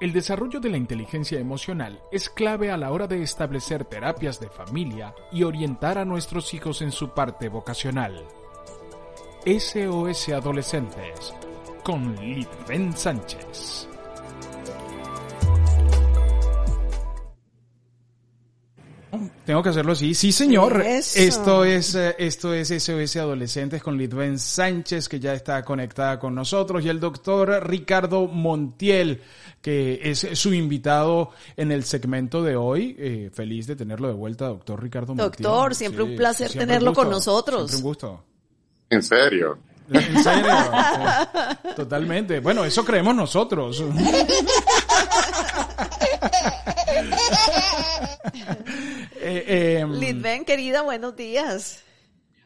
El desarrollo de la inteligencia emocional es clave a la hora de establecer terapias de familia y orientar a nuestros hijos en su parte vocacional. SOS Adolescentes con Litven Sánchez. Tengo que hacerlo así. Sí, señor. Eso. Esto es eh, esto es SOS Adolescentes con Litven Sánchez, que ya está conectada con nosotros, y el doctor Ricardo Montiel, que es su invitado en el segmento de hoy. Eh, feliz de tenerlo de vuelta, doctor Ricardo Montiel. Doctor, siempre un placer siempre un tenerlo con nosotros. Siempre un gusto. En serio. En serio. Totalmente. Bueno, eso creemos nosotros. Eh, em, Litven, querida, buenos días.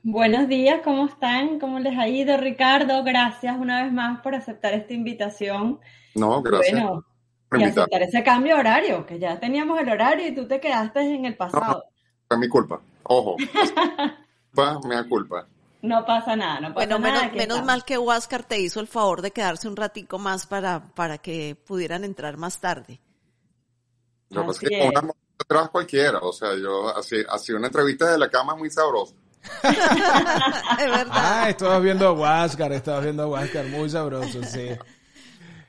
Buenos días, ¿cómo están? ¿Cómo les ha ido, Ricardo? Gracias una vez más por aceptar esta invitación. No, gracias. Bueno, por y aceptar ese cambio de horario, que ya teníamos el horario y tú te quedaste en el pasado. Fue mi culpa. Ojo. Culpa, mea culpa. No pasa nada, no pasa Bueno, nada. menos, mal que Huáscar te hizo el favor de quedarse un ratico más para, para que pudieran entrar más tarde. Lo que pasa es que es. con una mujer atrás cualquiera. O sea, yo así, así una entrevista de la cama es muy sabrosa. Es verdad. Ah, estabas viendo a Huáscar, estabas viendo a Huáscar, muy sabroso, sí.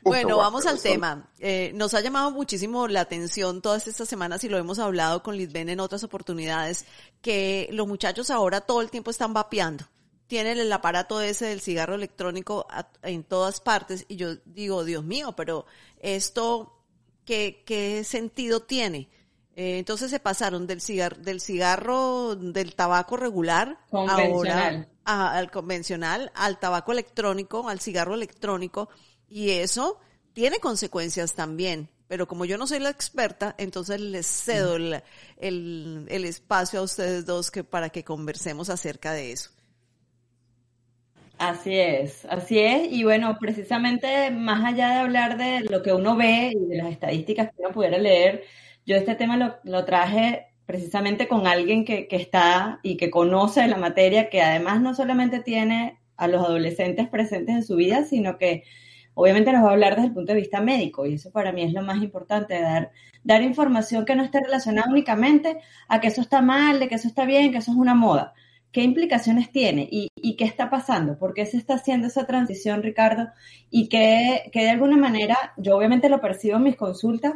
Bueno, vamos al tema. Eh, nos ha llamado muchísimo la atención todas estas semanas y lo hemos hablado con Lisbeth en otras oportunidades, que los muchachos ahora todo el tiempo están vapeando. Tienen el aparato ese del cigarro electrónico a- en todas partes y yo digo, Dios mío, pero esto, ¿qué, qué sentido tiene? Eh, entonces se pasaron del cigarro, del cigarro, del tabaco regular, ahora a- al convencional, al tabaco electrónico, al cigarro electrónico, y eso tiene consecuencias también. Pero como yo no soy la experta, entonces les cedo el, el, el espacio a ustedes dos que, para que conversemos acerca de eso. Así es, así es. Y bueno, precisamente más allá de hablar de lo que uno ve y de las estadísticas que uno pudiera leer, yo este tema lo, lo traje precisamente con alguien que, que está y que conoce la materia, que además no solamente tiene a los adolescentes presentes en su vida, sino que obviamente nos va a hablar desde el punto de vista médico. Y eso para mí es lo más importante, dar, dar información que no esté relacionada únicamente a que eso está mal, de que eso está bien, que eso es una moda qué implicaciones tiene y, qué está pasando, por qué se está haciendo esa transición, Ricardo, y que, que de alguna manera, yo obviamente lo percibo en mis consultas,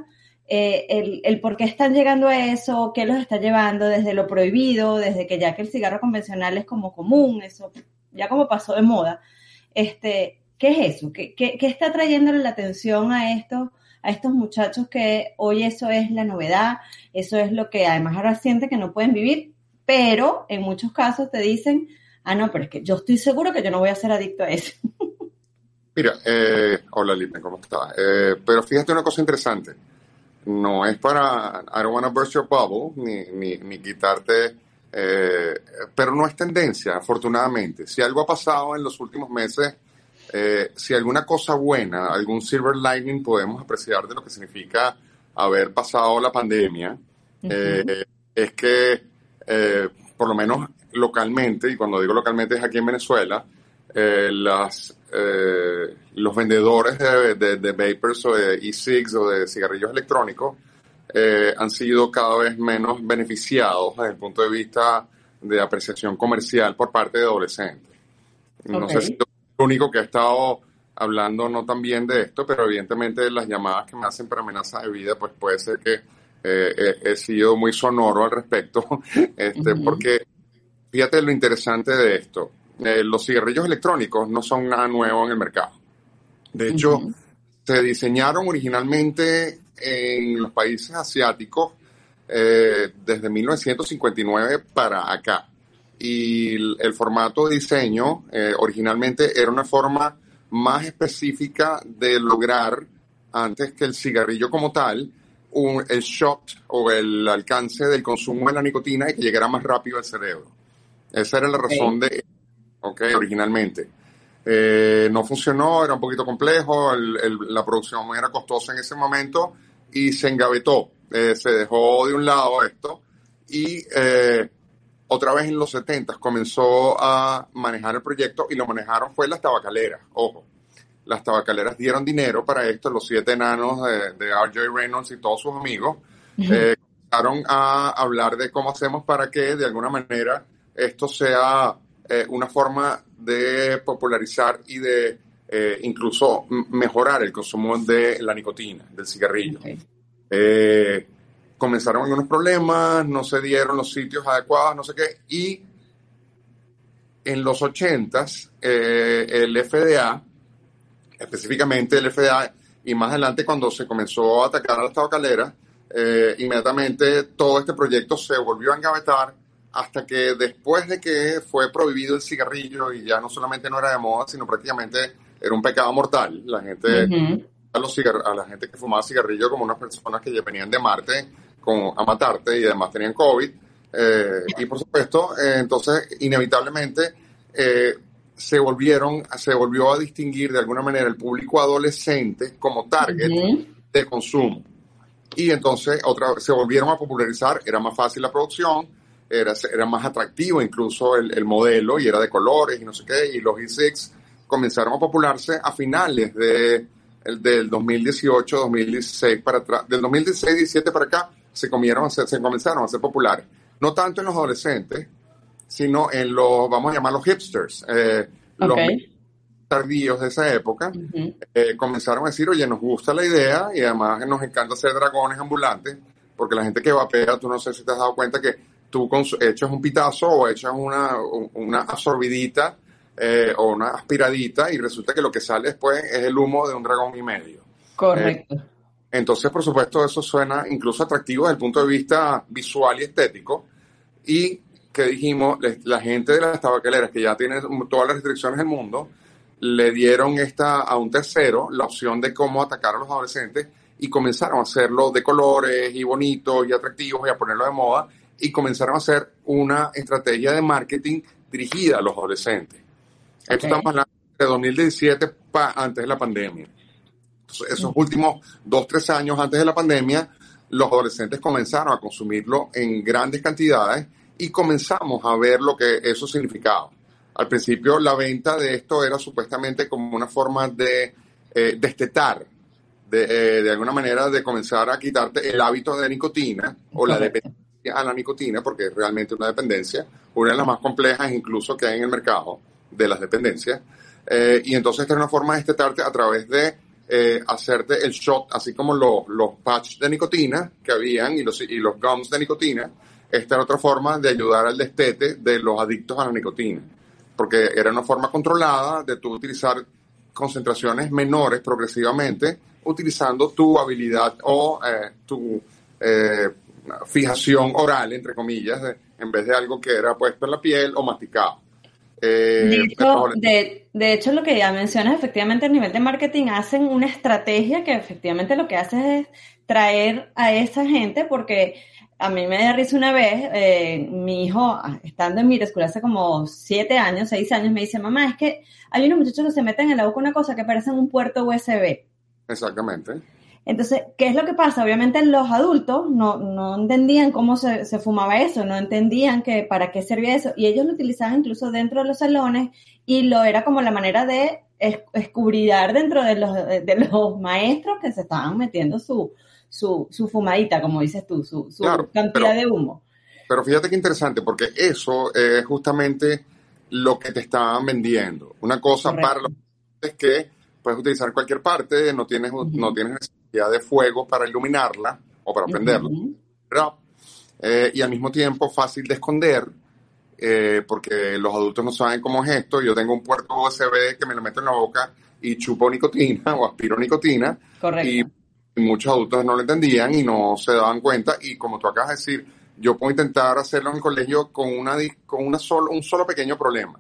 eh, el, el, por qué están llegando a eso, qué los está llevando desde lo prohibido, desde que ya que el cigarro convencional es como común, eso ya como pasó de moda. Este, ¿Qué es eso? ¿Qué, qué, qué está trayéndole la atención a estos, a estos muchachos que hoy eso es la novedad, eso es lo que además ahora sienten que no pueden vivir? Pero en muchos casos te dicen, ah, no, pero es que yo estoy seguro que yo no voy a ser adicto a eso. Mira, eh, hola Lipen, ¿cómo estás? Eh, pero fíjate una cosa interesante. No es para, I don't want to burst your bubble, ni, ni, ni quitarte, eh, pero no es tendencia, afortunadamente. Si algo ha pasado en los últimos meses, eh, si alguna cosa buena, algún silver lining podemos apreciar de lo que significa haber pasado la pandemia, uh -huh. es que eh, por lo menos localmente, y cuando digo localmente es aquí en Venezuela, eh, las, eh, los vendedores de, de, de, vapers o de e-cigs o de cigarrillos electrónicos eh, han sido cada vez menos beneficiados desde el punto de vista de apreciación comercial por parte de adolescentes. No okay. sé si el único que ha estado hablando no tan bien de esto, pero evidentemente las llamadas que me hacen para amenazas de vida, pues puede ser que he, he, sido muy sonoro al respecto, este, uh -huh. porque fíjate lo interesante de esto. Eh, los cigarrillos electrónicos no son nada nuevo en el mercado. De hecho, uh -huh. se diseñaron originalmente en los países asiáticos eh, desde 1959 para acá. Y el, el formato de diseño eh, originalmente era una forma más específica de lograr, antes que el cigarrillo como tal, un, el shot o el alcance del consumo de la nicotina y que llegara más rápido al cerebro. Esa era la razón de, ok, originalmente. Eh, no funcionó, era un poquito complejo, el, el, la producción era costosa en ese momento y se engavetó, eh, se dejó de un lado esto y eh, otra vez en los 70 comenzó a manejar el proyecto y lo manejaron fue las tabacaleras, ojo. Las tabacaleras dieron dinero para esto, los siete enanos de, de R.J. Reynolds y todos sus amigos eh, comenzaron a hablar de cómo hacemos para que de alguna manera esto sea eh, una forma de popularizar y de eh, incluso mejorar el consumo de la nicotina, del cigarrillo. Okay. Comenzaron algunos problemas, no se dieron los sitios adecuados, no sé qué, y en los 80 eh, el FDA, específicamente el FDA, y más adelante cuando se comenzó a atacar a las tabacaleras, eh, inmediatamente todo este proyecto se volvió a engavetar hasta que después de que fue prohibido el cigarrillo y ya no solamente no era de moda, sino prácticamente era un pecado mortal. La gente, uh -huh. a, los a la gente que fumaba cigarrillo como unas personas que ya venían de Marte con, a matarte y además tenían COVID. Eh, y por supuesto, eh, entonces, inevitablemente, eh, se volvieron, se volvió a distinguir de alguna manera el público adolescente como target uh -huh. de consumo. Y entonces otra, se volvieron a popularizar, era más fácil la producción, era, era más atractivo incluso el, el modelo y era de colores y no sé qué, y los E6 comenzaron a popularse a finales de, el, del 2018, 2016 para atrás, del 2016, 17 para acá, se, comieron a ser, se comenzaron a ser populares. No tanto en los adolescentes, sino en los, vamos a llamar los hipsters, eh, okay. los tardíos de esa época, uh -huh. eh, comenzaron a decir, oye, nos gusta la idea y además nos encanta hacer dragones ambulantes, porque la gente que vapea, tú no sé si te has dado cuenta que tú echas un pitazo o echas una, una absorbidita eh, o una aspiradita y resulta que lo que sale después es el humo de un dragón y medio. Correcto. Eh, entonces, por supuesto, eso suena incluso atractivo desde el punto de vista visual y estético. Y que dijimos, la gente de las tabacaleras, que ya tienen todas las restricciones del mundo, le dieron esta a un tercero la opción de cómo atacar a los adolescentes y comenzaron a hacerlo de colores y bonitos y atractivos y a ponerlo de moda y comenzaron a hacer una estrategia de marketing dirigida a los adolescentes. Okay. Esto estamos hablando de 2017 pa, antes de la pandemia. Entonces, esos últimos dos, tres años antes de la pandemia, los adolescentes comenzaron a consumirlo en grandes cantidades y comenzamos a ver lo que eso significaba. Al principio, la venta de esto era supuestamente como una forma de eh, destetar, de, eh, de, alguna manera de comenzar a quitarte el hábito de nicotina o la dependencia a la nicotina, porque es realmente una dependencia, una de las más complejas incluso que hay en el mercado de las dependencias. Eh, y entonces esta es una forma de estetarte a través de eh, hacerte el shot, así como los, los patches de nicotina que habían y los, y los gums de nicotina. Esta era otra forma de ayudar al destete de los adictos a la nicotina, porque era una forma controlada de tú utilizar concentraciones menores progresivamente, utilizando tu habilidad o eh, tu eh, fijación oral, entre comillas, de, en vez de algo que era puesto en la piel o masticado. Eh, de, hecho, de, de, hecho, lo que ya mencionas, efectivamente, a nivel de marketing hacen una estrategia que efectivamente lo que hace es traer a esa gente, porque a mí me da risa una vez, eh, mi hijo, estando en mi escuela hace como siete años, seis años, me dice, mamá, es que hay unos muchachos que se meten en la boca una cosa que parece un puerto USB. Exactamente. Entonces, ¿qué es lo que pasa? Obviamente los adultos no, no entendían cómo se, se, fumaba eso, no entendían que para qué servía eso, y ellos lo utilizaban incluso dentro de los salones y lo era como la manera de escubridar dentro de los, de los maestros que se estaban metiendo su, su, su fumadita, como dices tú, su, su claro, cantidad pero, de humo. Pero fíjate qué interesante, porque eso es justamente lo que te estaban vendiendo. Una cosa Correcto. para los es que puedes utilizar cualquier parte, no tienes, uh -huh. no tienes necesidad de fuego para iluminarla o para prenderla, uh. Eh, y al mismo tiempo fácil de esconder, eh, porque los adultos no saben cómo es esto. Yo tengo un puerto USB que me lo meto en la boca y chupo nicotina o aspiro nicotina. Correcto. Y muchos adultos no lo entendían y no se daban cuenta. Y como tú acabas de decir, yo puedo intentar hacerlo en el colegio con, una, con una solo, un solo pequeño problema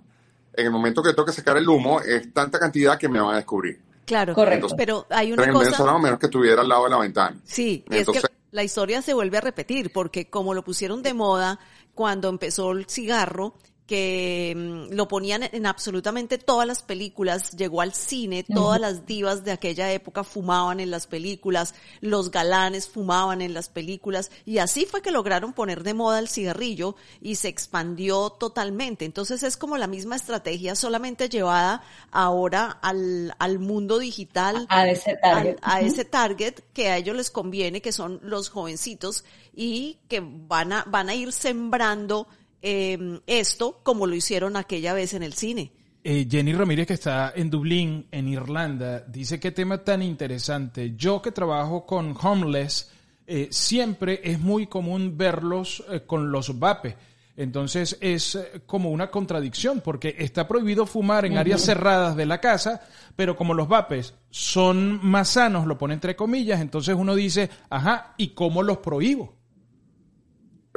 en el momento que toque sacar el humo, es tanta cantidad que me van a descubrir. Claro, Correcto. pero hay una cosa... menos que estuviera al lado de la ventana. Sí, y es Entonces- que la historia se vuelve a repetir, porque como lo pusieron de moda cuando empezó el cigarro, que mm, lo ponían en absolutamente todas las películas, llegó al cine, todas las divas de aquella época fumaban en las películas, los galanes fumaban en las películas, y así fue que lograron poner de moda el cigarrillo y se expandió totalmente. Entonces es como la misma estrategia, solamente llevada ahora al, al mundo digital A ese target. a ese target que a ellos les conviene, que son los jovencitos y que van a, van a ir sembrando eh, esto como lo hicieron aquella vez en el cine. Eh, Jenny Ramírez, que está en Dublín, en Irlanda, dice qué tema tan interesante. Yo que trabajo con homeless, eh, siempre es muy común verlos eh, con los vapes. Entonces es como una contradicción, porque está prohibido fumar en áreas cerradas de la casa, pero como los vapes son más sanos, lo pone entre comillas, entonces uno dice, ajá, ¿y cómo los prohíbo?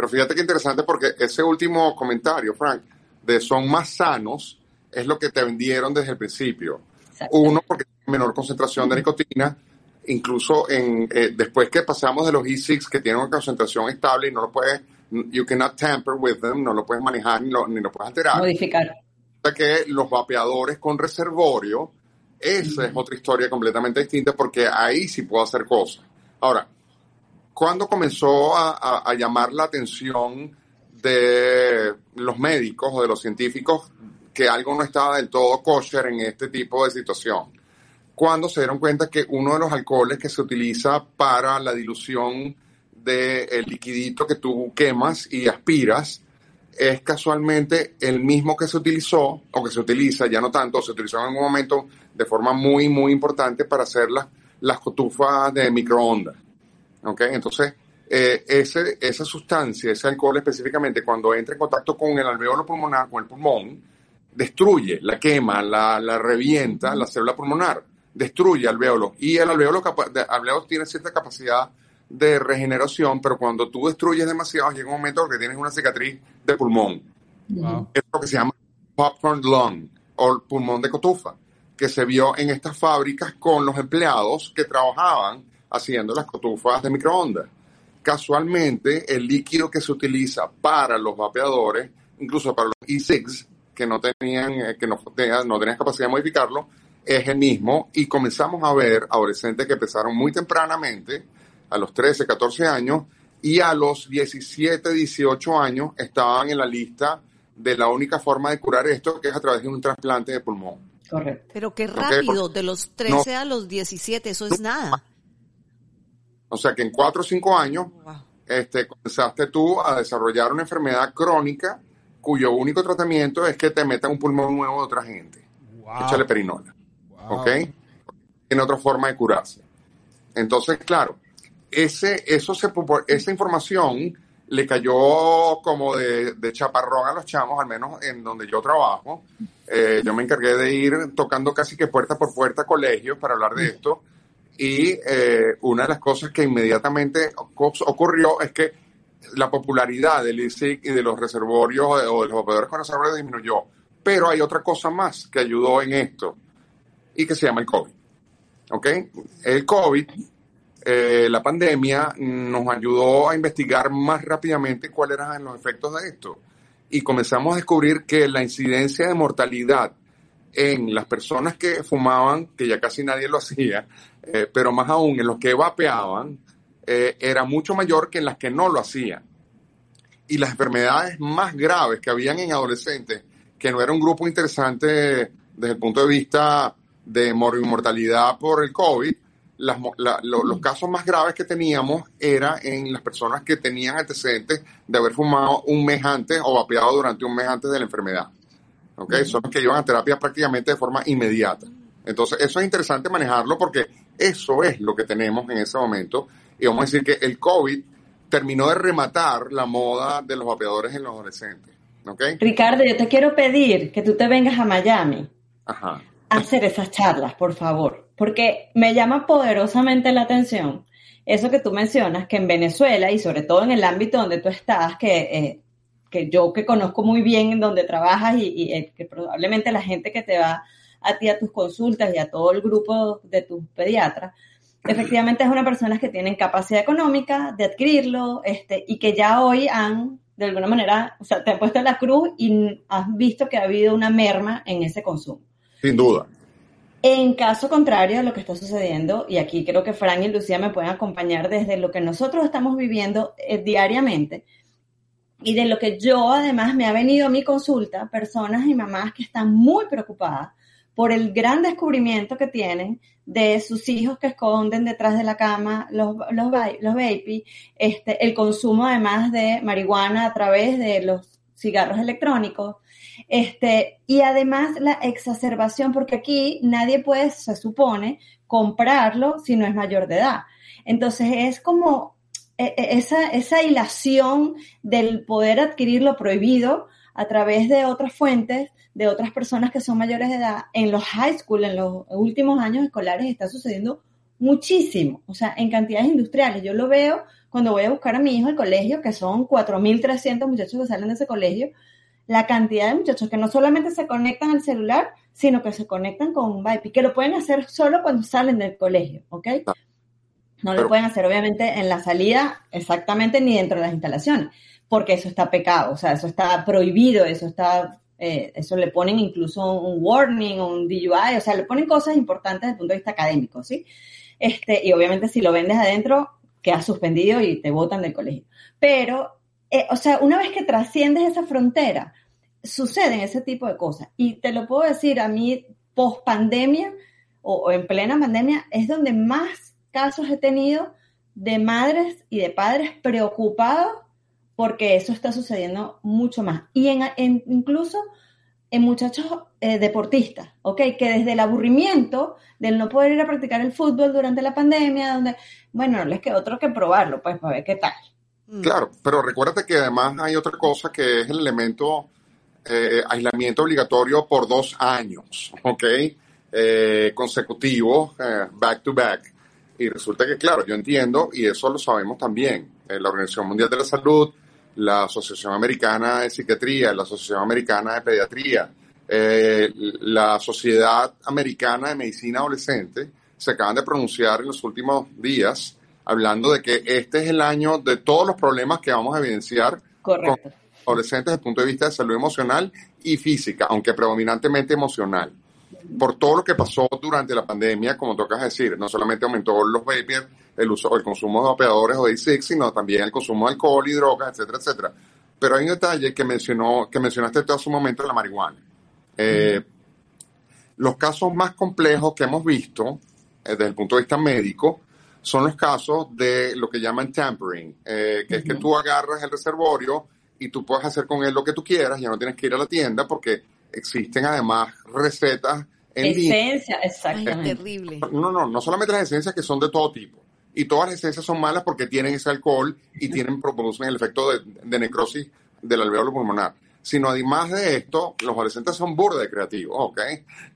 Pero fíjate que interesante porque ese último comentario, Frank, de son más sanos, es lo que te vendieron desde el principio. Uno, porque tiene menor concentración de nicotina, incluso en, eh, después que pasamos de los E6 que tienen una concentración estable y no lo puedes, you cannot tamper with them, no lo puedes manejar ni lo, ni lo puedes alterar. Modificar. que los vapeadores con reservorio, esa es otra historia completamente distinta porque ahí sí puedo hacer cosas. Ahora, ¿cuándo comenzó a, llamar la atención de los médicos o de los científicos que algo no estaba del todo kosher en este tipo de situación? Cuando se dieron cuenta que uno de los alcoholes que se utiliza para la dilución del liquidito que tú quemas y aspiras, es casualmente el mismo que se utilizó o que se utiliza, ya no tanto, se utilizó en algún momento de forma muy, muy importante para hacer las, las cotufas de microondas. ¿Ok? Entonces, eh, ese, esa sustancia, ese alcohol específicamente, cuando entra en contacto con el alveolo pulmonar, con el pulmón, destruye, la quema, la, la revienta la célula pulmonar, destruye alveolo. Y el alveolo, tiene cierta capacidad de regeneración, pero cuando tú destruyes demasiado, llega un momento en que tienes una cicatriz de pulmón. Wow. Es lo que se llama popcorn lung o pulmón de cotufa, que se vio en estas fábricas con los empleados que trabajaban haciendo las cotufas de microondas. Casualmente, el líquido que se utiliza para los vapeadores, incluso para los E6, que no tenían, eh, que no, no tenían capacidad de modificarlo, es el mismo y comenzamos a ver adolescentes que empezaron muy tempranamente, a los 13, 14 años, y a los 17, 18 años estaban en la lista de la única forma de curar esto, que es a través de un trasplante de pulmón. Correcto. Pero qué rápido, de los 13 a los 17, eso es nada. O sea que en 4 o 5 años Wow. este, comenzaste tú a desarrollar una enfermedad crónica cuyo único tratamiento es que te metan un pulmón nuevo de otra gente. Wow. Échale perinola. Wow. ¿Ok? Tiene otra forma de curarse. Entonces, claro, ese, eso se, esa información le cayó como de, de chaparrón a los chamos, al menos en donde yo trabajo. Eh, yo me encargué de ir tocando casi que puerta por puerta colegios para hablar de esto. Y eh, una de las cosas que inmediatamente oc- ocurrió es que la popularidad del ISIC y de los reservorios de, o de los operadores con reservorios disminuyó. Pero hay otra cosa más que ayudó en esto y que se llama el COVID. ¿Ok? El COVID, eh, la pandemia, nos ayudó a investigar más rápidamente cuáles eran los efectos de esto. Y comenzamos a descubrir que la incidencia de mortalidad en las personas que fumaban, que ya casi nadie lo hacía, eh, pero más aún en los que vapeaban, eh, era mucho mayor que en las que no lo hacían. Y las enfermedades más graves que habían en adolescentes, que no era un grupo interesante desde el punto de vista de mor- mortalidad por el COVID, las mo- la- lo- los casos más graves que teníamos era en las personas que tenían antecedentes de haber fumado un mes antes o vapeado durante un mes antes de la enfermedad. ¿ok? Son los que iban a terapia prácticamente de forma inmediata. Entonces, eso es interesante manejarlo porque eso es lo que tenemos en ese momento. Y vamos a decir que el COVID terminó de rematar la moda de los vapeadores en los adolescentes. ¿Ok? Ricardo, yo te quiero pedir que tú te vengas a Miami Ajá. a hacer esas charlas, por favor, porque me llama poderosamente la atención eso que tú mencionas, que en Venezuela y sobre todo en el ámbito donde tú estás, que eh, que yo que conozco muy bien en donde trabajas y, y eh, que probablemente la gente que te va a ti a tus consultas y a todo el grupo de tus pediatras, efectivamente es una persona que tienen capacidad económica de adquirirlo este, y que ya hoy han, de alguna manera, o sea, te han puesto en la cruz y has visto que ha habido una merma en ese consumo. Sin duda. En caso contrario a lo que está sucediendo, y aquí creo que Fran y Lucía me pueden acompañar desde lo que nosotros estamos viviendo eh, diariamente, y de lo que yo además me ha venido a mi consulta, personas y mamás que están muy preocupadas por el gran descubrimiento que tienen de sus hijos que esconden detrás de la cama los, los, baby, este, el consumo además de marihuana a través de los cigarros electrónicos, este, y además la exacerbación, porque aquí nadie puede, se supone, comprarlo si no es mayor de edad. Entonces es como e, e, esa, esa hilación del poder adquirir lo prohibido a través de otras fuentes, de otras personas que son mayores de edad, en los high school, en los últimos años escolares, está sucediendo muchísimo, o sea, en cantidades industriales. Yo lo veo cuando voy a buscar a mi hijo al colegio, que son 4.300 muchachos que salen de ese colegio, la cantidad de muchachos que no solamente se conectan al celular, sino que se conectan con un VIP, que lo pueden hacer solo cuando salen del colegio, ¿ok? Ah. No lo pueden hacer obviamente en la salida exactamente ni dentro de las instalaciones, porque eso está pecado, o sea, eso está prohibido, eso está, eh, eso le ponen incluso un warning, un DUI, o sea, le ponen cosas importantes desde el punto de vista académico, ¿sí? Este, y obviamente si lo vendes adentro, quedas suspendido y te botan del colegio. Pero, eh, o sea, una vez que trasciendes esa frontera, suceden ese tipo de cosas. Y te lo puedo decir, a mí, post pandemia o en plena pandemia, es donde más casos he tenido de madres y de padres preocupados porque eso está sucediendo mucho más. Y en, incluso en muchachos eh, deportistas, ¿ok? Que desde el aburrimiento del no poder ir a practicar el fútbol durante la pandemia, donde, bueno, no les queda otro que probarlo, pues, para ver qué tal. Mm. Claro, pero recuérdate que además hay otra cosa que es el elemento eh, aislamiento obligatorio por dos años, ¿ok? Eh, consecutivo, back to back. Y resulta que, claro, yo entiendo, y eso lo sabemos también, eh, la Organización Mundial de la Salud, la Asociación Americana de Psiquiatría, la Asociación Americana de Pediatría, eh, la Sociedad Americana de Medicina Adolescente, se acaban de pronunciar en los últimos días hablando de que este es el año de todos los problemas que vamos a evidenciar con adolescentes desde el punto de vista de salud emocional y física, aunque predominantemente emocional. Por todo lo que pasó durante la pandemia, como tocas decir, no solamente aumentó los vapers, el uso, el consumo de opeadores o de e sino también el consumo de alcohol y drogas, etcétera, etcétera. Pero hay un detalle que mencionó, que mencionaste todo su momento, la marihuana. Eh, los casos más complejos que hemos visto eh, desde el punto de vista médico son los casos de lo que llaman tampering, eh, que es que tú agarras el reservorio y tú puedes hacer con él lo que tú quieras, ya no tienes que ir a la tienda porque existen además recetas en Esencia, exactamente. terrible. No, no, no solamente las esencias que son de todo tipo. Y todas las esencias son malas porque tienen ese alcohol y tienen, producen el efecto de, necrosis del alveolo pulmonar. Sino además de esto, los adolescentes son burda de creativos, ¿ok?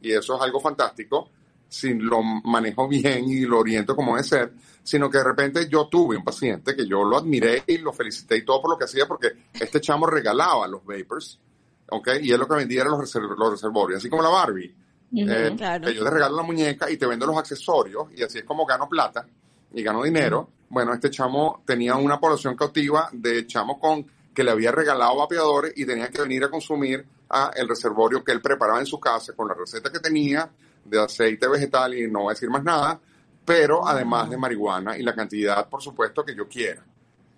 Y eso es algo fantástico si lo manejo bien y lo oriento como debe ser, sino que de repente yo tuve un paciente que yo lo admiré y lo felicité y todo por lo que hacía porque este chamo regalaba los vapors ¿ok? Y es lo que vendía los, los reservorios, así como la Barbie. Eh, yo te regalo la muñeca y te vendo los accesorios y así es como gano plata y gano dinero. Bueno, este chamo tenía una población cautiva de chamos con que le había regalado vapeadores y tenía que venir a consumir a el reservorio que él preparaba en su casa con la receta que tenía de aceite vegetal y no voy a decir más nada, pero además de marihuana y la cantidad, por supuesto, que yo quiera.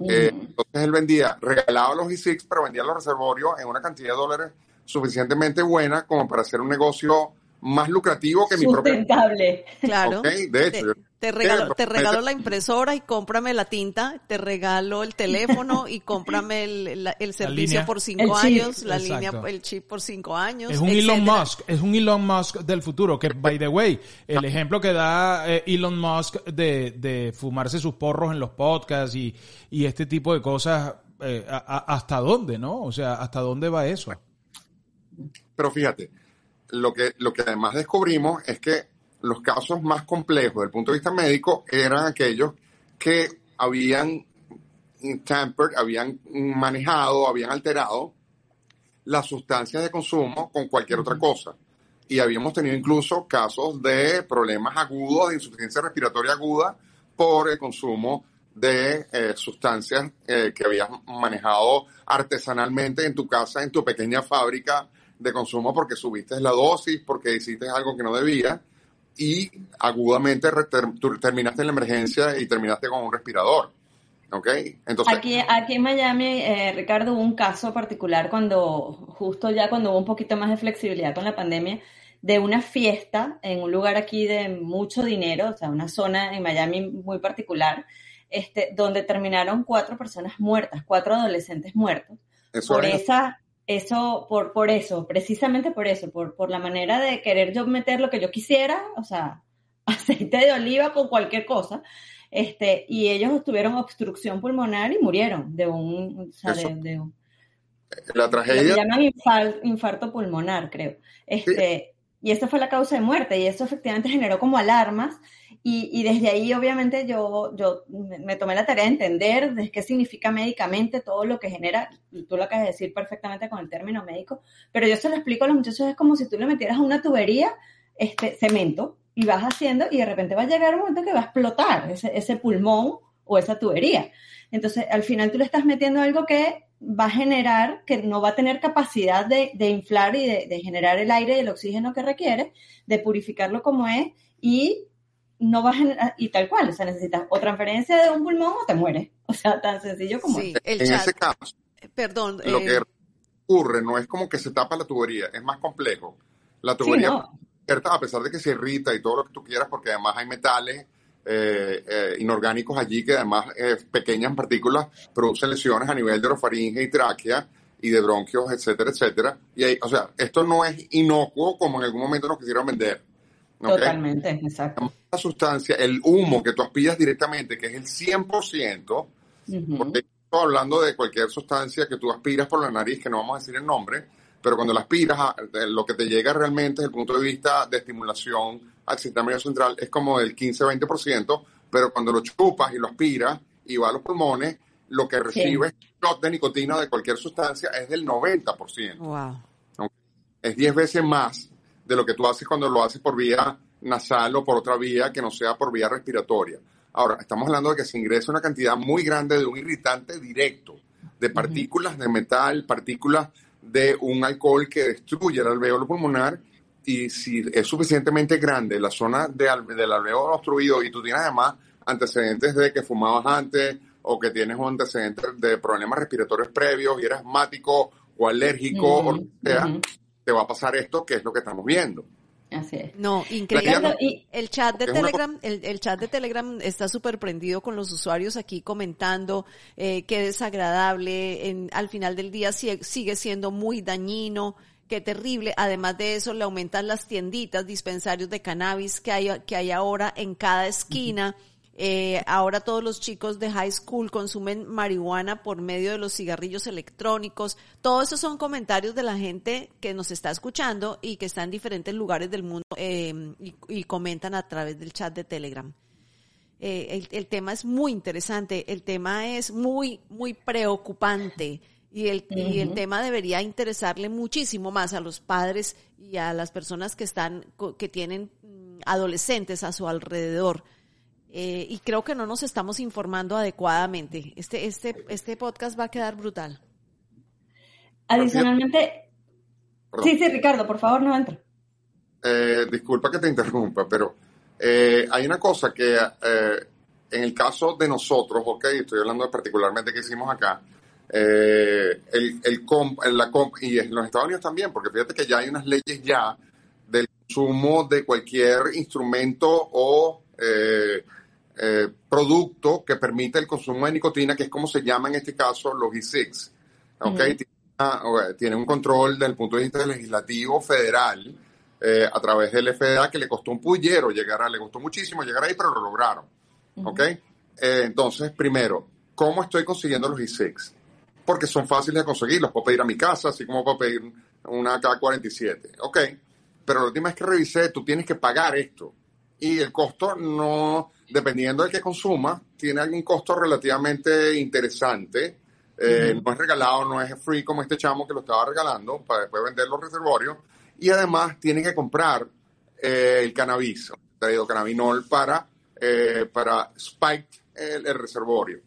Eh, entonces él vendía, regalaba los E6, pero vendía los reservorios en una cantidad de dólares suficientemente buena como para hacer un negocio más lucrativo que mi propio. Sustentable. Claro. de hecho, te, regalo, te regalo la impresora y cómprame la tinta, te regalo el teléfono y cómprame el, el servicio por cinco años, la línea, el chip por cinco años. Es un Elon Musk, es un Elon Musk del futuro, que by the way, el ejemplo que da eh, Elon Musk de, de fumarse sus porros en los podcasts y, y este tipo de cosas, eh, ¿hasta dónde, no? O sea, ¿hasta dónde va eso? Pero fíjate, lo que, lo que además descubrimos es que los casos más complejos desde el punto de vista médico eran aquellos que habían tampered, habían manejado, habían alterado las sustancias de consumo con cualquier otra cosa. Y habíamos tenido incluso casos de problemas agudos, de insuficiencia respiratoria aguda por el consumo de eh, sustancias eh, que habías manejado artesanalmente en tu casa, en tu pequeña fábrica de consumo porque subiste la dosis, porque hiciste algo que no debía y agudamente terminaste en la emergencia y terminaste con un respirador. ¿Ok? Entonces, aquí, aquí en Miami, eh, Ricardo, hubo un caso particular cuando, justo ya cuando hubo un poquito más de flexibilidad con la pandemia, de una fiesta en un lugar aquí de mucho dinero, o sea, una zona en Miami muy particular, este, donde terminaron cuatro personas muertas, cuatro adolescentes muertos. por esa, eso, por, por eso, precisamente por eso, por, por la manera de querer yo meter lo que yo quisiera, o sea, aceite de oliva con cualquier cosa, este, y ellos tuvieron obstrucción pulmonar y murieron de un, o sea, de, la tragedia. Se llaman infarto pulmonar, creo. Este, Y esa fue la causa de muerte, y eso efectivamente generó como alarmas, y, y, desde ahí, obviamente, yo, yo me tomé la tarea de entender de qué significa médicamente todo lo que genera, tú lo acabas de decir perfectamente con el término médico, pero yo se lo explico a los muchachos, es como si tú le metieras a una tubería este, cemento y vas haciendo y de repente va a llegar un momento que va a explotar ese, ese pulmón o esa tubería. Entonces, al final tú le estás metiendo algo que va a generar, que no va a tener capacidad de, de inflar y de, de, generar el aire y el oxígeno que requiere, de purificarlo como es y no vas a y tal cual, o sea, necesitas o transferencia de un pulmón o te mueres. O sea, tan sencillo como sí, en ese caso, perdón, lo que eh, ocurre no es como que se tapa la tubería, es más complejo. La tubería, a pesar de que se irrita y todo lo que tú quieras, porque además hay metales eh, eh, inorgánicos allí que además pequeñas partículas producen lesiones a nivel de orofaringe y tráquea y de bronquios, etcétera, etcétera. Y hay, o sea, esto no es inocuo como en algún momento nos quisieron vender. Totalmente, exacto. La sustancia, el humo que tú aspiras directamente, que es el 100%, porque estoy hablando de cualquier sustancia que tú aspiras por la nariz, que no vamos a decir el nombre, pero cuando la aspiras, lo que te llega realmente desde el punto de vista de estimulación al sistema central es como del 15-20%, pero cuando lo chupas y lo aspiras y va a los pulmones, lo que recibe shot de nicotina de cualquier sustancia es del 90%. Wow. Es 10 veces más de lo que tú haces cuando lo haces por vía nasal o por otra vía que no sea por vía respiratoria. Ahora, estamos hablando de que se ingresa una cantidad muy grande de un irritante directo, de partículas de metal, partículas de un alcohol que destruye el alveolo pulmonar y si es suficientemente grande la zona de, del alveolo obstruido y tú tienes además antecedentes de que fumabas antes o que tienes un antecedente de problemas respiratorios previos y eres asmático o alérgico o lo que sea, te va a pasar esto, que es lo que estamos viendo. Así es. No, increíble. Y el chat de Telegram, el, chat de Telegram está súper prendido con los usuarios aquí comentando eh, qué desagradable, en, al final del día sigue siendo muy dañino, qué terrible. Además de eso, le aumentan las tienditas, dispensarios de cannabis que hay, que hay ahora en cada esquina. Eh, ahora todos los chicos de high school consumen marihuana por medio de los cigarrillos electrónicos. Todos esos son comentarios de la gente que nos está escuchando y que está en diferentes lugares del mundo eh, y, comentan a través del chat de Telegram. Eh, el, tema es muy interesante, el tema es muy, muy preocupante y el, y el tema debería interesarle muchísimo más a los padres y a las personas que están, que tienen mm, adolescentes a su alrededor eh, y creo que no nos estamos informando adecuadamente. Este, este, este podcast va a quedar brutal. Adicionalmente, sí, sí, Ricardo, por favor, no entra. Eh, disculpa que te interrumpa, pero eh, hay una cosa que en el caso de nosotros, ok, estoy hablando particularmente que hicimos acá, el, el, comp, la comp, y en los Estados Unidos también, porque fíjate que ya hay unas leyes ya del consumo de cualquier instrumento o eh, producto que permite el consumo de nicotina, que es como se llama en este caso los E6. ¿okay? tiene, un control desde el punto de vista legislativo federal eh, a través del FDA que le costó un pullero llegar a, le costó muchísimo llegar ahí, pero lo lograron. Eh, entonces, primero, ¿cómo estoy consiguiendo los E6? Porque son fáciles de conseguir, los puedo pedir a mi casa, así como puedo pedir una K-47. Ok, pero la última vez que revisé, tú tienes que pagar esto y el costo no, dependiendo del que consuma, tiene algún costo relativamente interesante. Eh, no es regalado, no es free como este chamo que lo estaba regalando para después vender los reservorios. Y además tiene que comprar eh, el cannabis, traído cannabinol para, eh, para spike el, el, reservorio.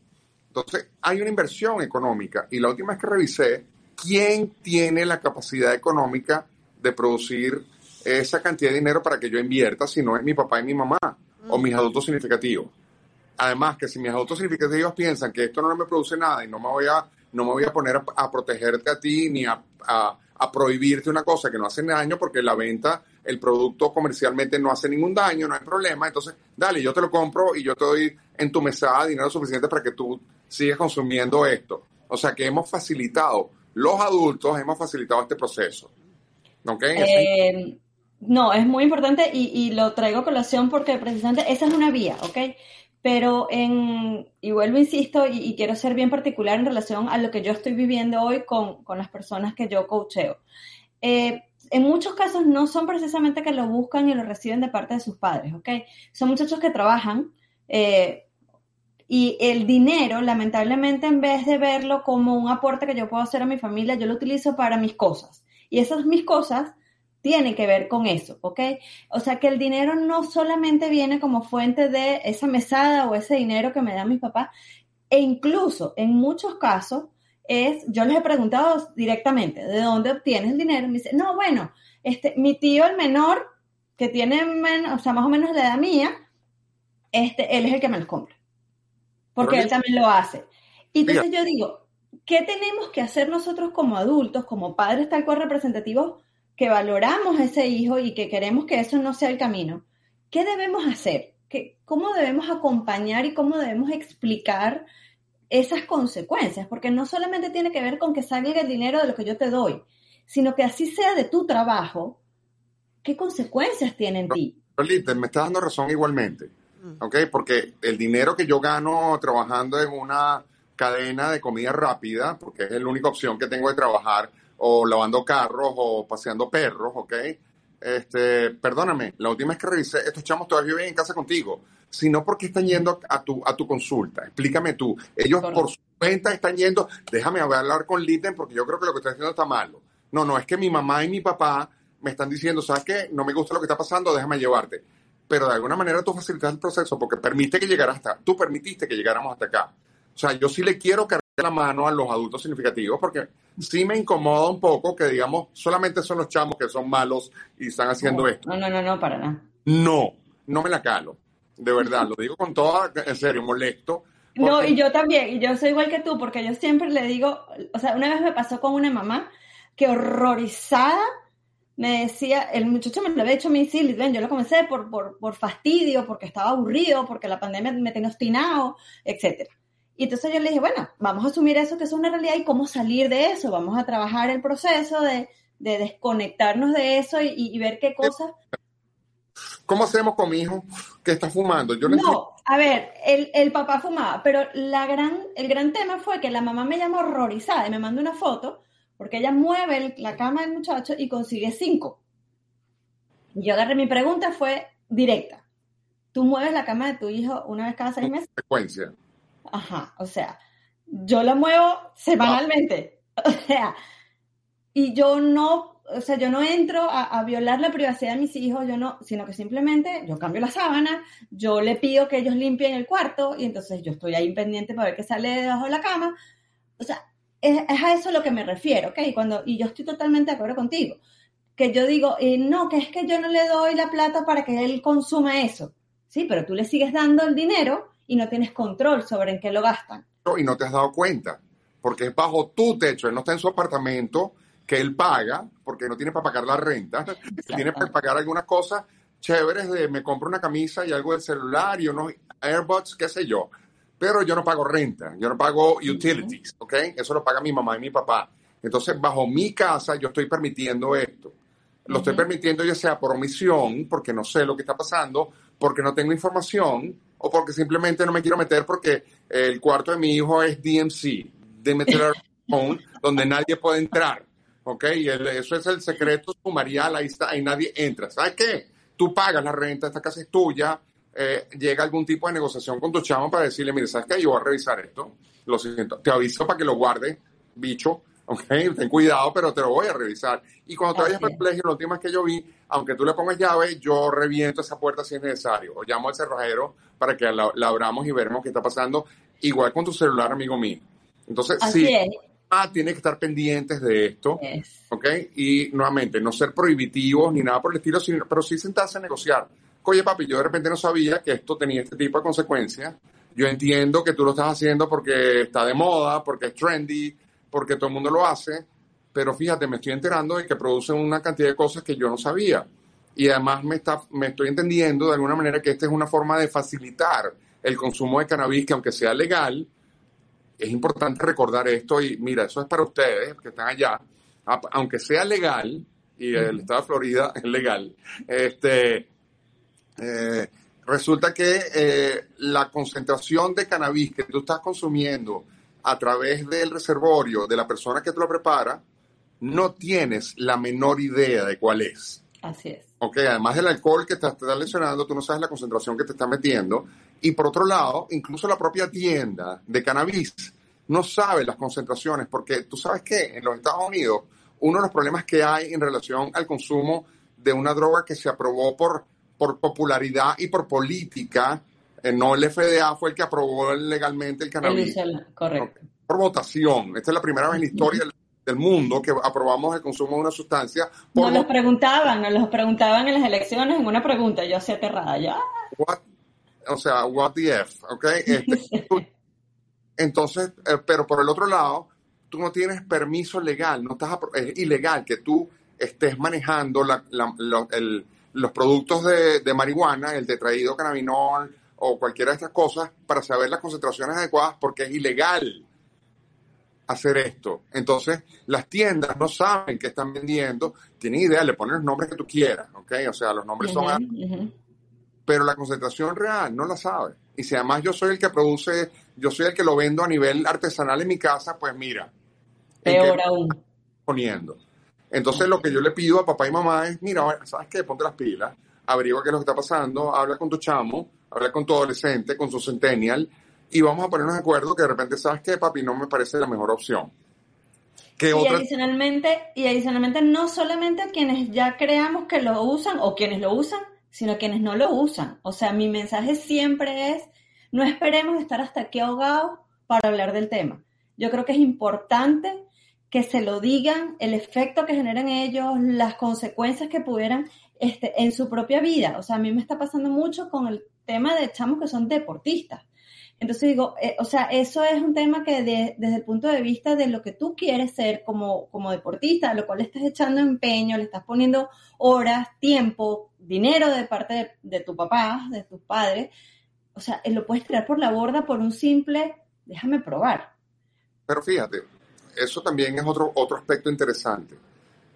Entonces, hay una inversión económica. Y la última vez que revisé, ¿quién tiene la capacidad económica de producir esa cantidad de dinero para que yo invierta si no es mi papá y mi mamá o mis adultos significativos? Además, que si mis adultos significativos piensan que esto no me produce nada y no me voy a, no me voy a poner a, a protegerte a ti ni a, a, a, prohibirte una cosa que no hace daño porque la venta, el producto comercialmente no hace ningún daño, no hay problema. Entonces, dale, yo te lo compro y yo te doy en tu mesada dinero suficiente para que tú sigas consumiendo esto. O sea que hemos facilitado, los adultos hemos facilitado este proceso. ¿Ok? Eh, no, es muy importante y, lo traigo a colación porque precisamente esa es una vía, ¿ok? Pero en, y vuelvo, insisto, y, y, quiero ser bien particular en relación a lo que yo estoy viviendo hoy con, con las personas que yo coacheo. Eh, en muchos casos no son precisamente que lo buscan y lo reciben de parte de sus padres, ¿ok? Son muchachos que trabajan eh, y el dinero, lamentablemente, en vez de verlo como un aporte que yo puedo hacer a mi familia, yo lo utilizo para mis cosas. Y esas mis cosas tiene que ver con eso, ¿ok? O sea que el dinero no solamente viene como fuente de esa mesada o ese dinero que me dan mis papás, e incluso en muchos casos es, yo les he preguntado directamente, ¿de dónde obtienes el dinero? Me dice, no, bueno, este, mi tío el menor, que tiene, menos, o sea, más o menos la edad mía, este, él es el que me los compra, porque Pero él también lo hace. Y entonces mira. yo digo, ¿qué tenemos que hacer nosotros como adultos, como padres tal cual representativos, que valoramos a ese hijo y que queremos que eso no sea el camino, ¿qué debemos hacer? ¿Qué, ¿Cómo debemos acompañar y cómo debemos explicar esas consecuencias? Porque no solamente tiene que ver con que salga el dinero de lo que yo te doy, sino que así sea de tu trabajo, ¿qué consecuencias tiene en no, ti? Lolita, me estás dando razón igualmente, ¿ok? Porque el dinero que yo gano trabajando en una cadena de comida rápida, porque es la única opción que tengo de trabajar, o lavando carros o paseando perros, ¿ok? Este, perdóname, la última vez que revisé, estos chamos todavía viven en casa contigo, sino porque están yendo a tu, a tu consulta. Explícame tú. Ellos Correcto. por su cuenta están yendo, déjame hablar con Litten porque yo creo que lo que está haciendo está malo. No, no, es que mi mamá y mi papá me están diciendo, ¿sabes qué? No me gusta lo que está pasando, déjame llevarte. Pero de alguna manera tú facilitas el proceso porque permite que llegara hasta, tú permitiste que llegáramos hasta acá. O sea, yo sí le quiero cargar la mano a los adultos significativos porque sí me incomoda un poco que digamos solamente son los chamos que son malos y están haciendo no, esto. No, no, no, no, para nada. No, no me la calo. De verdad, lo digo con toda, en serio, molesto. Porque... No, y yo también, y yo soy igual que tú, porque yo siempre le digo, o sea, una vez me pasó con una mamá que horrorizada me decía, el muchacho me lo había hecho a mí, sí, ven, yo lo comencé por, por, por fastidio, porque estaba aburrido, porque la pandemia me tenía obstinado, etcétera. Y entonces yo le dije, bueno, vamos a asumir eso que es una realidad y cómo salir de eso. Vamos a trabajar el proceso de, de desconectarnos de eso y, y, ver qué cosas. ¿Cómo hacemos con mi hijo que está fumando? Yo no, a ver, el, el, papá fumaba, pero la gran, el gran tema fue que la mamá me llamó horrorizada y me mandó una foto porque ella mueve el, la cama del muchacho y consigue cinco. Y yo agarré mi pregunta, fue directa. ¿Tú mueves la cama de tu hijo una vez cada seis meses? Frecuencia. Ajá, o sea, yo la muevo semanalmente. O sea, y yo no, o sea, yo no entro a, a, violar la privacidad de mis hijos, yo no, sino que simplemente yo cambio la sábana, yo le pido que ellos limpien el cuarto y entonces yo estoy ahí pendiente para ver qué sale debajo de la cama. O sea, es, es a eso lo que me refiero, ¿ok? Cuando, y yo estoy totalmente de acuerdo contigo. Que yo digo, eh, no, que es que yo no le doy la plata para que él consuma eso. Sí, pero tú le sigues dando el dinero y no tienes control sobre en qué lo gastan. Y no te has dado cuenta, porque es bajo tu techo, él no está en su apartamento que él paga, porque no tiene para pagar la renta, tiene para pagar algunas cosas chéveres de me compro una camisa y algo del celular y unos AirBots, qué sé yo, pero yo no pago renta, yo no pago utilities, ¿ok? Eso lo paga mi mamá y mi papá. Entonces, bajo mi casa yo estoy permitiendo esto. Lo uh -huh. estoy permitiendo ya sea por omisión, porque no sé lo que está pasando, porque no tengo información, o porque simplemente no me quiero meter porque el cuarto de mi hijo es DMC, Demeter Phone, donde nadie puede entrar. ¿Ok? Y el, eso es el secreto sumarial, ahí está, ahí nadie entra. ¿Sabes qué? tú pagas la renta, esta casa es tuya, eh, llega algún tipo de negociación con tu chamo para decirle, mire, ¿sabes qué? Yo voy a revisar esto, lo siento, te aviso para que lo guarde, bicho, ok, ten cuidado, pero te lo voy a revisar. Y cuando te vayas para el colegio, lo último que yo vi, aunque tú le pongas llave, yo reviento esa puerta si es necesario, o llamo al cerrajero para que la, la abramos y veremos qué está pasando, igual con tu celular, amigo mío. Entonces, Así sí, es. ah, tiene que estar pendientes de esto, Es. ¿ok? Y nuevamente, no ser prohibitivos ni nada por el estilo, sino, pero sí sentarse a negociar. Oye, papi, yo de repente no sabía que esto tenía este tipo de consecuencias. Yo entiendo que tú lo estás haciendo porque está de moda, porque es trendy, porque todo el mundo lo hace, pero fíjate, me estoy enterando de que producen una cantidad de cosas que yo no sabía. Y además me, está, me estoy entendiendo de alguna manera que esta es una forma de facilitar el consumo de cannabis, que aunque sea legal, es importante recordar esto y mira, eso es para ustedes que están allá, aunque sea legal, y el estado de Florida es legal, este, eh, resulta que eh, la concentración de cannabis que tú estás consumiendo a través del reservorio de la persona que te lo prepara, no tienes la menor idea de cuál es. Así es. Ok, además del alcohol que te está lesionando, tú no sabes la concentración que te está metiendo. Y por otro lado, incluso la propia tienda de cannabis no sabe las concentraciones, porque tú sabes que en los Estados Unidos, uno de los problemas que hay en relación al consumo de una droga que se aprobó por, por popularidad y por política, eh, no el FDA fue el que aprobó legalmente el El cannabis uso, correcto. por votación. Esta es la primera vez en la historia del- del mundo que aprobamos el consumo de una sustancia por Nos los preguntaban, nos los preguntaban en las elecciones en una pregunta, yo así aterrada, ya. what, o sea, what the F, ¿ok? Este, entonces, eh, pero por el otro lado, tú no tienes permiso legal, no estás, es ilegal que tú estés manejando la- la- lo- el- los productos de, de marihuana, el tetraído cannabinol o cualquiera de estas cosas para saber las concentraciones adecuadas porque es ilegal hacer esto. Entonces, las tiendas no saben qué están vendiendo, tienen idea, le ponen los nombres que tú quieras, ¿ok? O sea, los nombres son ujú. pero la concentración real no la sabe. Y si además yo soy el que produce, yo soy el que lo vendo a nivel artesanal en mi casa, pues mira, ¿en qué Peor aún. poniendo. Entonces lo que yo le pido a papá y mamá es, mira, ¿sabes qué? Ponte las pilas, averigua qué es lo que está pasando, habla con tu chamo, habla con tu adolescente, con su centennial, y vamos a ponernos de acuerdo que de repente, ¿sabes qué, papi? No me parece la mejor opción. ¿Qué Y otra? adicionalmente, y adicionalmente no solamente a quienes ya creamos que lo usan o quienes lo usan, sino a quienes no lo usan. O sea, mi mensaje siempre es, no esperemos estar hasta aquí ahogados para hablar del tema. Yo creo que es importante que se lo digan, el efecto que generan ellos, las consecuencias que pudieran este, en su propia vida. O sea, a mí me está pasando mucho con el tema de chamos que son deportistas. Entonces digo, eh, o sea, eso es un tema que de- desde el punto de vista de lo que tú quieres ser como, como deportista, a lo cual le estás echando empeño, le estás poniendo horas, tiempo, dinero de parte de, tu papá, de tus padres, o sea, eh, lo puedes tirar por la borda por un simple, déjame probar. Pero fíjate, eso también es otro, otro aspecto interesante.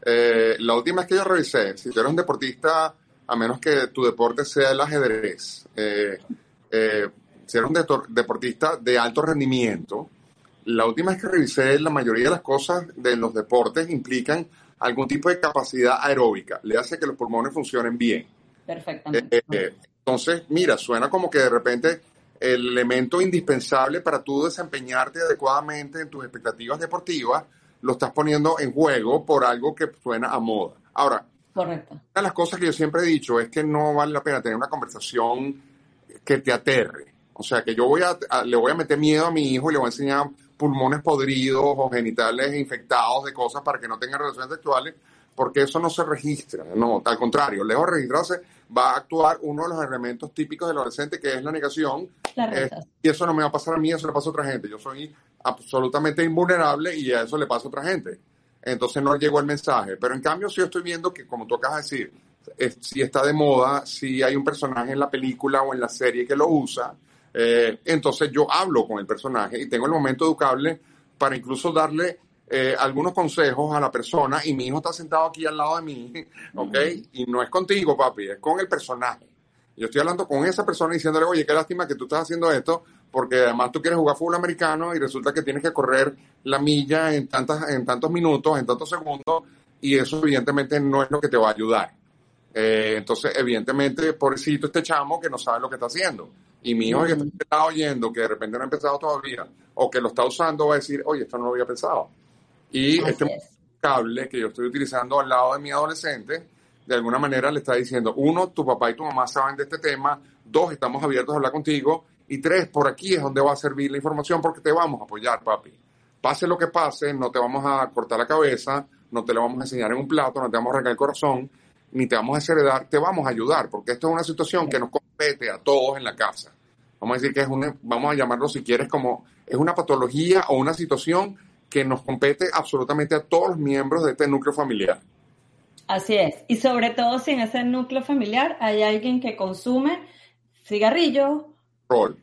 Eh, la última vez que yo revisé, si tú eres un deportista, a menos que tu deporte sea el ajedrez, eh, eh, si eres un deportista de alto rendimiento, la última vez que revisé, la mayoría de las cosas de los deportes implican algún tipo de capacidad aeróbica, le hace que los pulmones funcionen bien. Perfectamente. Eh, eh, entonces, mira, suena como que de repente el elemento indispensable para tú desempeñarte adecuadamente en tus expectativas deportivas lo estás poniendo en juego por algo que suena a moda. Ahora, Correcto. una de las cosas que yo siempre he dicho es que no vale la pena tener una conversación que te aterre. O sea, que yo voy a, a- le voy a meter miedo a mi hijo y le voy a enseñar pulmones podridos o genitales infectados de cosas para que no tenga relaciones sexuales, porque eso no se registra. No, al contrario, lejos de registrarse, va a actuar uno de los elementos típicos del adolescente, que es la negación. La Eh, y eso no me va a pasar a mí, eso le pasa a otra gente. Yo soy absolutamente invulnerable y a eso le pasa a otra gente. Entonces no llegó el mensaje. Pero en cambio, si yo estoy viendo que, como tú acabas de decir, es- si está de moda, si hay un personaje en la película o en la serie que lo usa, eh, entonces yo hablo con el personaje y tengo el momento educable para incluso darle eh, algunos consejos a la persona y mi hijo está sentado aquí al lado de mí, ¿ok? Y no es contigo, papi, es con el personaje. Yo estoy hablando con esa persona diciéndole, oye, qué lástima que tú estás haciendo esto, porque además tú quieres jugar fútbol americano y resulta que tienes que correr la milla en, tantas, en tantos minutos, en tantos segundos, y eso evidentemente no es lo que te va a ayudar. Eh, entonces, evidentemente, pobrecito este chamo que no sabe lo que está haciendo. Y mi hijo que está oyendo, que de repente no ha empezado todavía, o que lo está usando, va a decir, oye, esto no lo había pensado. Y Así este es. cable que yo estoy utilizando al lado de mi adolescente, de alguna manera le está diciendo, uno, tu papá y tu mamá saben de este tema, dos, estamos abiertos a hablar contigo, y tres, por aquí es donde va a servir la información porque te vamos a apoyar, papi. Pase lo que pase, no te vamos a cortar la cabeza, no te lo vamos a enseñar en un plato, no te vamos a arrancar el corazón, ni te vamos a desheredar, te vamos a ayudar, porque esto es una situación que nos compete a todos en la casa. Vamos a decir que es una, vamos a llamarlo si quieres como, es una patología o una situación que nos compete absolutamente a todos los miembros de este núcleo familiar. Así es. Y sobre todo si en ese núcleo familiar hay alguien que consume cigarrillos,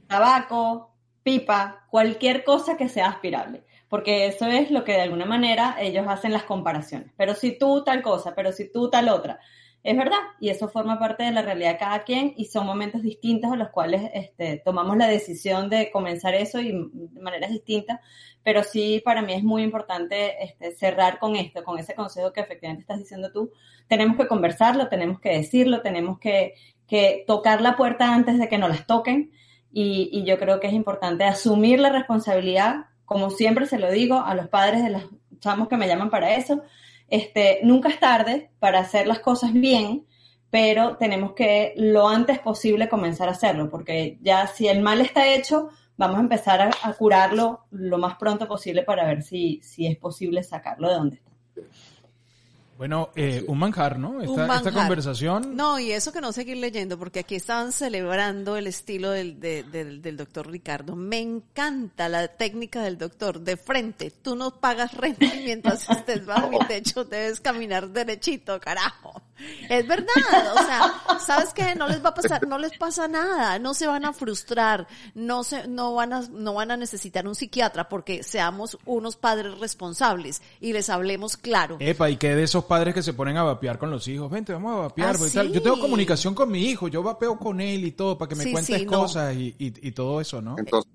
tabaco, pipa, cualquier cosa que sea aspirable. Porque eso es lo que de alguna manera ellos hacen las comparaciones. Pero si tú tal cosa, pero si tú tal otra. Es verdad, y eso forma parte de la realidad de cada quien y son momentos distintos en los cuales este, tomamos la decisión de comenzar eso y de maneras distintas, pero sí para mí es muy importante este, cerrar con esto, con ese consejo que efectivamente estás diciendo tú. Tenemos que conversarlo, tenemos que decirlo, tenemos que, que tocar la puerta antes de que nos las toquen y, y yo creo que es importante asumir la responsabilidad, como siempre se lo digo a los padres de los chamos que me llaman para eso, este, nunca es tarde para hacer las cosas bien, pero tenemos que lo antes posible comenzar a hacerlo, porque ya si el mal está hecho, vamos a empezar a, a curarlo lo más pronto posible para ver si, si es posible sacarlo de donde está. Bueno, eh, un manjar, ¿no? Esta, Un esta manjar. conversación. No, y eso que no seguir leyendo, porque aquí estaban celebrando el estilo del, de- del, del doctor Ricardo. Me encanta la técnica del doctor. De frente, tú no pagas renta mientras estés bajo mi techo debes caminar derechito, carajo. Es verdad, o sea, ¿sabes qué? No les va a pasar, no les pasa nada, no se van a frustrar, no se, no van a, no van a necesitar un psiquiatra porque seamos unos padres responsables y les hablemos claro. Epa, y que de esos padres que se ponen a vapear con los hijos. Vente, vamos a vapear. Ah, pues, tal. sí. Yo tengo comunicación con mi hijo, yo vapeo con él y todo, para que me Sí, cuentes sí, no. cosas y, y, y todo eso, ¿no? Entonces,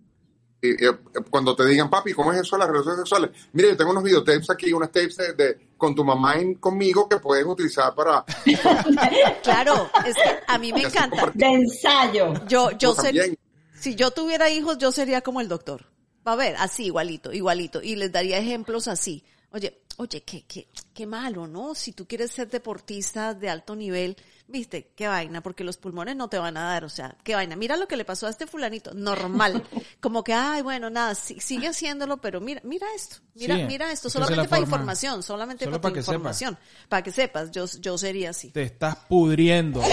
y, y, cuando te digan, papi, ¿cómo es eso de las relaciones sexuales? Mire, yo tengo unos videotapes aquí, unas tapes de, de- con tu mamá y conmigo que puedes utilizar para... Claro, es que a mí me encanta. De ensayo. Yo, yo sería, también. si yo tuviera hijos, yo sería como el doctor. Va a ver, así, igualito, igualito. Y les daría ejemplos así. Oye, oye, qué, qué, qué malo, ¿no? Si tú quieres ser deportista de alto nivel, viste, qué vaina, porque los pulmones no te van a dar, o sea, qué vaina. Mira lo que le pasó a este fulanito, normal. Como que, ay, bueno, nada, si- sigue haciéndolo, pero mira, mira esto, mira, Sí, mira esto, solamente la para forma- información, solamente solo para, tu información, para que sepas, yo, yo sería así. Te estás pudriendo.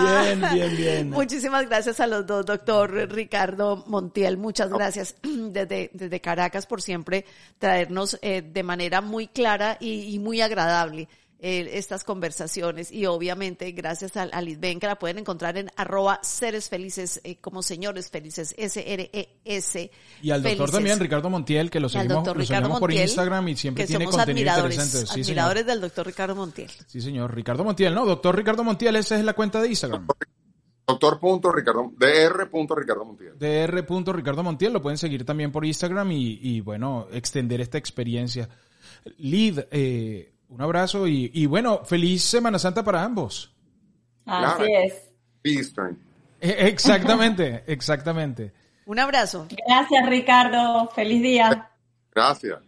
bien, bien, bien. Muchísimas gracias a los dos, doctor Ricardo Montiel. Muchas gracias desde, desde Caracas por siempre traernos eh, de manera muy clara y, y muy agradable eh, estas conversaciones. Y obviamente gracias a, a que la pueden encontrar en arroba seres felices, eh, como señores felices, S-R-E-S. Y al doctor también, Ricardo Montiel, que lo seguimos, lo seguimos por Instagram y siempre que tiene somos contenido admiradores, interesante. Sí, señor. admiradores del doctor Ricardo Montiel. Sí, señor. Ricardo Montiel, ¿no? Doctor Ricardo Montiel, esa es la cuenta de Instagram. Doctor punto Ricardo, dr punto Ricardo Montiel. Dr. Ricardo Montiel, lo pueden seguir también por Instagram y, y, bueno, extender esta experiencia. Lid, eh, un abrazo y, y bueno, feliz Semana Santa para ambos. Así es. Eastern. Eh, Exactamente, exactamente. Un abrazo. Gracias, Ricardo. Feliz día. Gracias.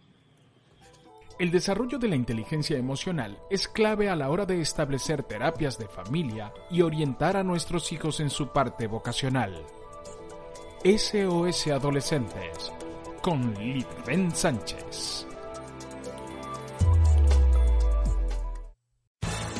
El desarrollo de la inteligencia emocional es clave a la hora de establecer terapias de familia y orientar a nuestros hijos en su parte vocacional. SOS Adolescentes con Litven Sánchez.